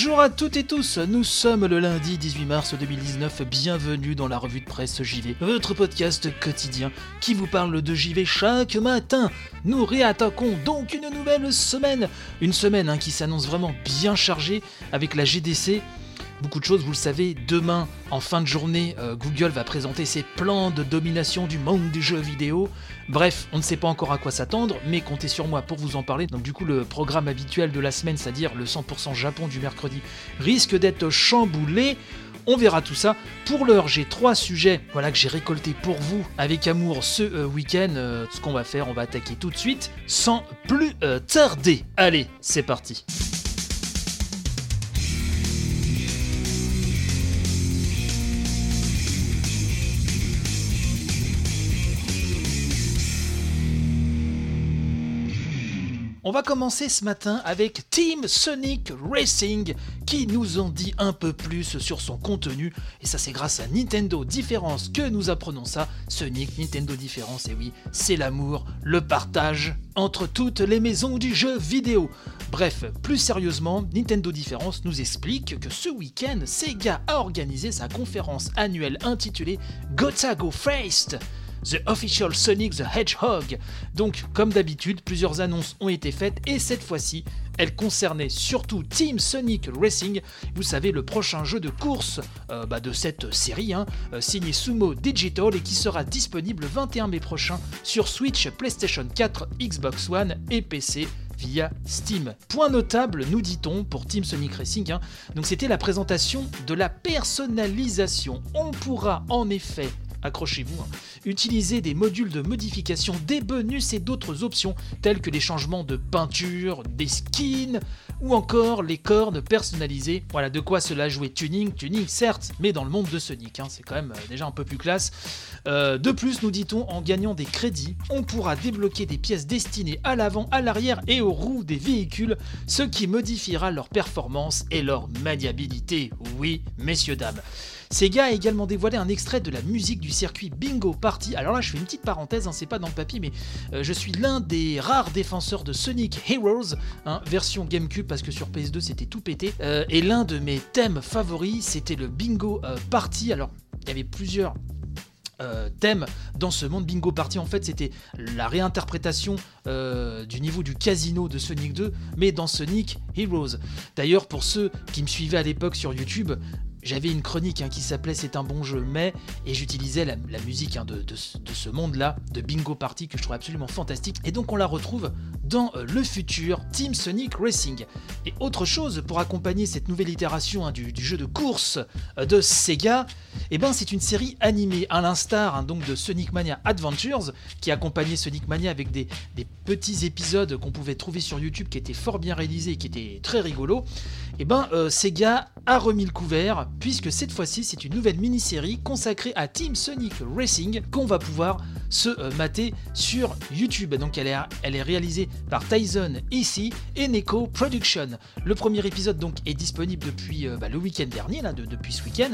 Bonjour à toutes et tous, nous sommes le lundi 18 mars 2019, bienvenue dans la revue de presse JV, votre podcast quotidien qui vous parle de JV chaque matin. Nous réattaquons donc une nouvelle semaine, une semaine hein, qui s'annonce vraiment bien chargée avec la GDC, Beaucoup de choses, vous le savez, demain, en fin de journée, euh, Google va présenter ses plans de domination du monde du jeu vidéo. Bref, on ne sait pas encore à quoi s'attendre, mais comptez sur moi pour vous en parler. Donc du coup, le programme habituel de la semaine, c'est-à-dire le 100% Japon du mercredi, risque d'être chamboulé. On verra tout ça. Pour l'heure, j'ai trois sujets voilà, que j'ai récoltés pour vous avec amour ce euh, week-end. Euh, ce qu'on va faire, on va attaquer tout de suite sans plus tarder. Allez, c'est parti. On va commencer ce matin avec Team Sonic Racing qui nous en dit un peu plus sur son contenu et ça c'est grâce à Nintendo Différence que nous apprenons ça. Sonic, Nintendo Différence, et oui, c'est l'amour, le partage entre toutes les maisons du jeu vidéo. Bref, plus sérieusement, Nintendo Différence nous explique que ce week-end, Sega a organisé sa conférence annuelle intitulée Gotago Feist The Official Sonic the Hedgehog. Donc, comme d'habitude, plusieurs annonces ont été faites et cette fois-ci, elles concernaient surtout Team Sonic Racing, vous savez, le prochain jeu de course euh, bah, de cette série, hein, euh, signé Sumo Digital et qui sera disponible le 21 mai prochain sur Switch, PlayStation 4, Xbox One et PC via Steam. Point notable, nous dit-on, pour Team Sonic Racing, hein. c'était la présentation de la personnalisation. On pourra en effet accrochez-vous, hein. utiliser des modules de modification, des bonus et d'autres options telles que les changements de peinture, des skins ou encore les cornes personnalisées. Voilà de quoi cela jouer tuning, tuning certes, mais dans le monde de Sonic, hein, c'est quand même euh, déjà un peu plus classe. Euh, de plus, nous dit-on, en gagnant des crédits, on pourra débloquer des pièces destinées à l'avant, à l'arrière et aux roues des véhicules, ce qui modifiera leur performance et leur maniabilité. Oui, messieurs, dames. Sega a également dévoilé un extrait de la musique du circuit Bingo Party. Alors là, je fais une petite parenthèse, hein, c'est pas dans le papier, mais euh, je suis l'un des rares défenseurs de Sonic Heroes, hein, version GameCube, parce que sur PS2 c'était tout pété. Euh, et l'un de mes thèmes favoris, c'était le Bingo euh, Party. Alors, il y avait plusieurs thèmes dans ce monde Bingo Party. En fait, c'était la réinterprétation du niveau du casino de Sonic 2, mais dans Sonic Heroes. D'ailleurs, pour ceux qui me suivaient à l'époque sur YouTube, j'avais une chronique hein, qui s'appelait C'est un bon jeu, mais, et j'utilisais la, musique hein, de, ce monde-là, de Bingo Party, que je trouve absolument fantastique. Et donc on la retrouve dans euh, le futur Team Sonic Racing. Et autre chose pour accompagner cette nouvelle itération hein, du, jeu de course euh, de Sega, eh ben c'est une série animée, à l'instar donc de Sonic Mania Adventures, qui accompagnait Sonic Mania avec des, petits épisodes qu'on pouvait trouver sur YouTube qui étaient fort bien réalisés et qui étaient très rigolos. Et eh ben euh, Sega a remis le couvert puisque cette fois-ci c'est une nouvelle mini-série consacrée à Team Sonic Racing qu'on va pouvoir se euh, mater sur YouTube. Donc elle est, réalisée par Tyson ici et Neko Production. Le premier épisode donc est disponible depuis euh, bah, le week-end dernier, là, depuis ce week-end.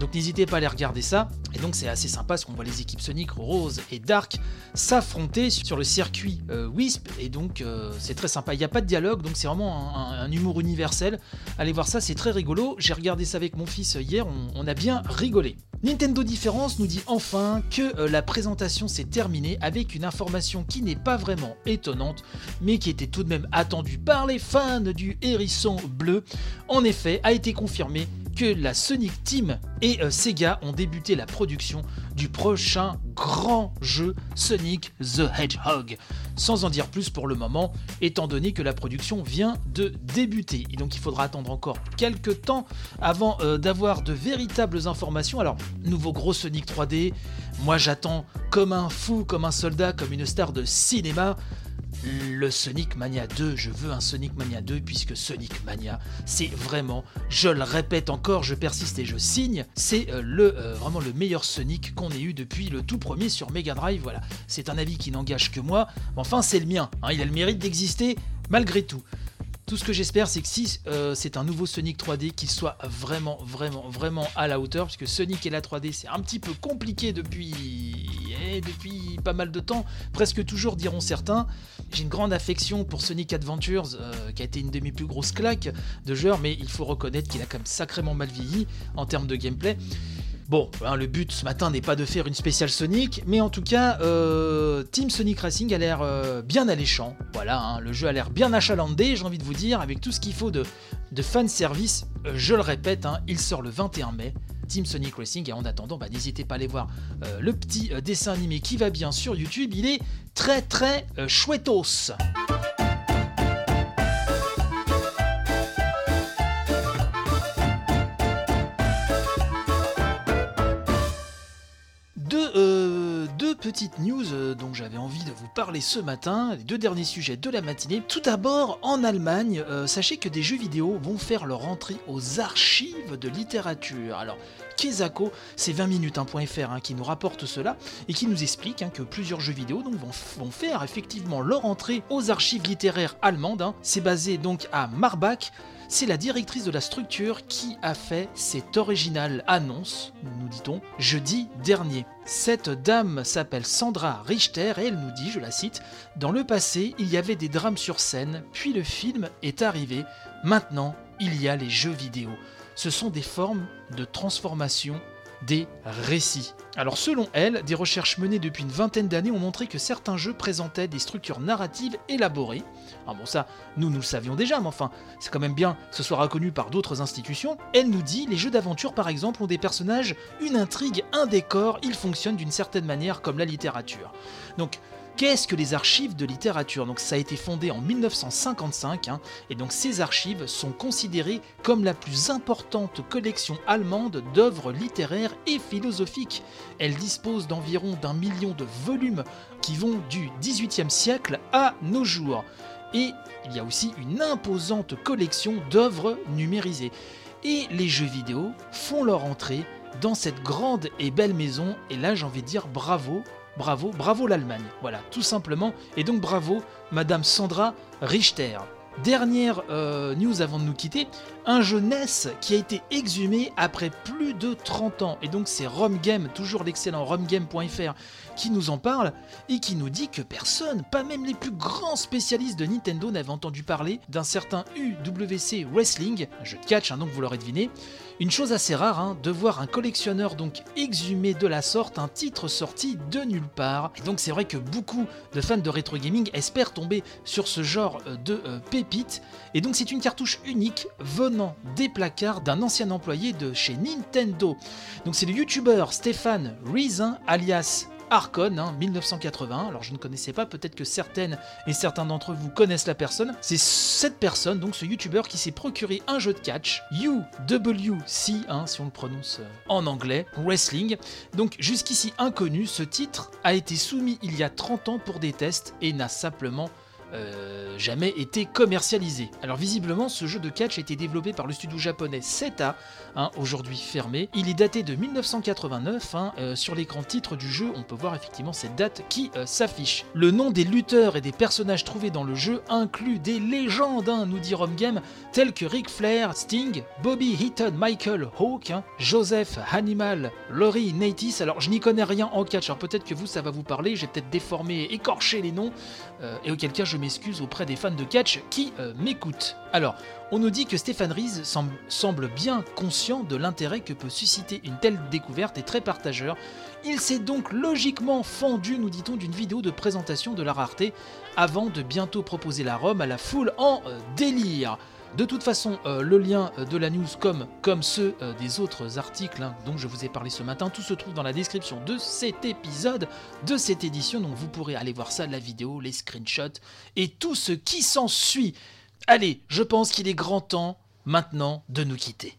Donc n'hésitez pas à aller regarder ça. Et donc c'est assez sympa parce qu'on voit les équipes Sonic, Rose et Dark s'affronter sur le circuit euh, Wisp. Et donc c'est très sympa. Il n'y a pas de dialogue, donc c'est vraiment un, humour universel. Allez voir ça, c'est très rigolo. J'ai regardé ça avec mon fils hier, on a bien rigolé. Nintendo Différence nous dit enfin que euh, la présentation s'est terminée avec une information qui n'est pas vraiment étonnante, mais qui était tout de même attendue par les fans du hérisson bleu. En effet, a été confirmé que la Sonic Team et euh, Sega ont débuté la production du prochain grand jeu Sonic the Hedgehog. Sans en dire plus pour le moment, étant donné que la production vient de débuter. Et donc il faudra attendre encore quelques temps avant euh, d'avoir de véritables informations. Alors, nouveau gros Sonic 3D, moi j'attends comme un fou, comme un soldat, comme une star de cinéma le Sonic Mania 2. Je veux un Sonic Mania 2 puisque Sonic Mania, c'est vraiment, je le répète encore, je persiste et je signe, c'est euh, le euh, vraiment le meilleur Sonic qu'on ait eu depuis le tout premier sur Mega Drive. Voilà, c'est un avis qui n'engage que moi, enfin c'est le mien. hein, il a le mérite d'exister malgré tout. Tout ce que j'espère, c'est que si euh, c'est un nouveau Sonic 3D, qu'il soit vraiment, vraiment, vraiment à la hauteur, puisque Sonic et la 3D, c'est un petit peu compliqué depuis, depuis pas mal de temps, presque toujours diront certains. J'ai une grande affection pour Sonic Adventures, euh, qui a été une de mes plus grosses claques de joueur, mais il faut reconnaître qu'il a quand même sacrément mal vieilli en termes de gameplay. Bon, hein, le but ce matin n'est pas de faire une spéciale Sonic, mais en tout cas, euh, Team Sonic Racing a l'air euh, bien alléchant. Voilà, hein, le jeu a l'air bien achalandé, j'ai envie de vous dire, avec tout ce qu'il faut de, de je le répète, hein, il sort le 21 mai. Team Sonic Racing, et en attendant, bah, n'hésitez pas à aller voir euh, le petit euh, dessin animé qui va bien sur YouTube. Il est très très euh, chouettos. Petites news euh, dont j'avais envie de vous parler ce matin, les deux derniers sujets de la matinée. Tout d'abord, en Allemagne, euh, sachez que des jeux vidéo vont faire leur entrée aux archives de littérature. Alors, Kezako, c'est 20minutes.fr hein, qui nous rapporte cela et qui nous explique hein, que plusieurs jeux vidéo vont faire effectivement leur entrée aux archives littéraires allemandes. hein. C'est basé donc à Marbach. C'est la directrice de la structure qui a fait cette originale annonce, nous dit-on, jeudi dernier. Cette dame s'appelle Sandra Richter et elle nous dit, je la cite, Dans le passé, il y avait des drames sur scène, puis le film est arrivé, maintenant, il y a les jeux vidéo. Ce sont des formes de transformation des récits. Alors selon elle, des recherches menées depuis une vingtaine d'années ont montré que certains jeux présentaient des structures narratives élaborées. Ah bon ça, nous nous le savions déjà, mais enfin, c'est quand même bien que ce soit reconnu par d'autres institutions. Elle nous dit, les jeux d'aventure par exemple ont des personnages, une intrigue, un décor, ils fonctionnent d'une certaine manière comme la littérature. Donc Qu'est-ce que les archives de littérature? Donc ça a été fondé en 1955 hein, et donc ces archives sont considérées comme la plus importante collection allemande d'œuvres littéraires et philosophiques. Elles disposent d'environ d'un million de volumes qui vont du XVIIIe siècle à nos jours. Et il y a aussi une imposante collection d'œuvres numérisées. Et les jeux vidéo font leur entrée dans cette grande et belle maison et là j'ai envie de dire bravo Bravo, bravo l'Allemagne. Voilà, tout simplement. Et donc bravo, Madame Sandra Richter. Dernière euh, news avant de nous quitter, un jeu NES qui a été exhumé après plus de 30 ans. Et donc c'est RomGame, toujours l'excellent RomGame.fr, qui nous en parle et qui nous dit que personne, pas même les plus grands spécialistes de Nintendo, n'avait entendu parler d'un certain UWC Wrestling, un jeu de catch, hein, donc vous l'aurez deviné. Une chose assez rare, hein, de voir un collectionneur donc exhumer de la sorte un titre sorti de nulle part. Et donc c'est vrai que beaucoup de fans de rétro gaming espèrent tomber sur ce genre euh, de euh, pépite. Et donc c'est une cartouche unique venant des placards d'un ancien employé de chez Nintendo. Donc c'est le youtubeur Stéphane Reason, alias Arcon, hein, 1980. Alors je ne connaissais pas, peut-être que certaines et certains d'entre vous connaissent la personne. C'est cette personne, donc ce youtubeur, qui s'est procuré un jeu de catch, UWC, hein, si on le prononce euh, en anglais, wrestling. Donc jusqu'ici inconnu, ce titre a été soumis il y a 30 ans pour des tests et n'a simplement euh, jamais été commercialisé. Alors visiblement, ce jeu de catch a été développé par le studio japonais Seta, hein, aujourd'hui fermé. Il est daté de 1989. hein, euh, sur l'écran titre du jeu, on peut voir effectivement cette date qui euh, s'affiche. Le nom des lutteurs et des personnages trouvés dans le jeu inclut des légendes, hein, nous dit Romgame, tels que Ric Flair, Sting, Bobby Eaton, Michael Hawk, hein, Joseph Hanimal, Laurie Natis. Alors je n'y connais rien en catch, alors peut-être que vous ça va vous parler, j'ai peut-être déformé écorché les noms, et auquel cas je m'excuse auprès des fans de catch qui euh, m'écoutent. Alors, on nous dit que Stéphane Rees semble, bien conscient de l'intérêt que peut susciter une telle découverte et très partageur. Il s'est donc logiquement fendu, nous dit-on, d'une vidéo de présentation de la rareté avant de bientôt proposer la ROM à la foule en euh, délire. De toute façon, euh, le lien euh, de la news comme, ceux euh, des autres articles hein, dont je vous ai parlé ce matin, tout se trouve dans la description de cet épisode, de cette édition, donc vous pourrez aller voir ça, la vidéo, les screenshots et tout ce qui s'ensuit. Allez, je pense qu'il est grand temps maintenant de nous quitter.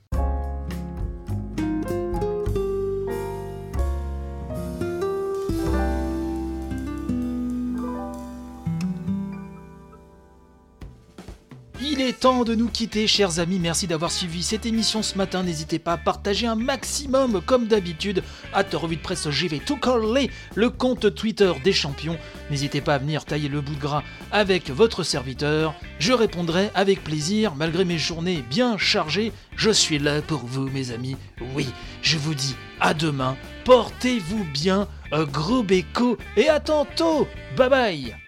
Temps de nous quitter, chers amis. Merci d'avoir suivi cette émission ce matin. N'hésitez pas à partager un maximum, comme d'habitude. À revue de presse JV tout coller le compte Twitter des champions. N'hésitez pas à venir tailler le bout de gras avec votre serviteur. Je répondrai avec plaisir, malgré mes journées bien chargées. Je suis là pour vous, mes amis. Oui, je vous dis à demain. Portez-vous bien. Un gros béco et à tantôt. Bye bye.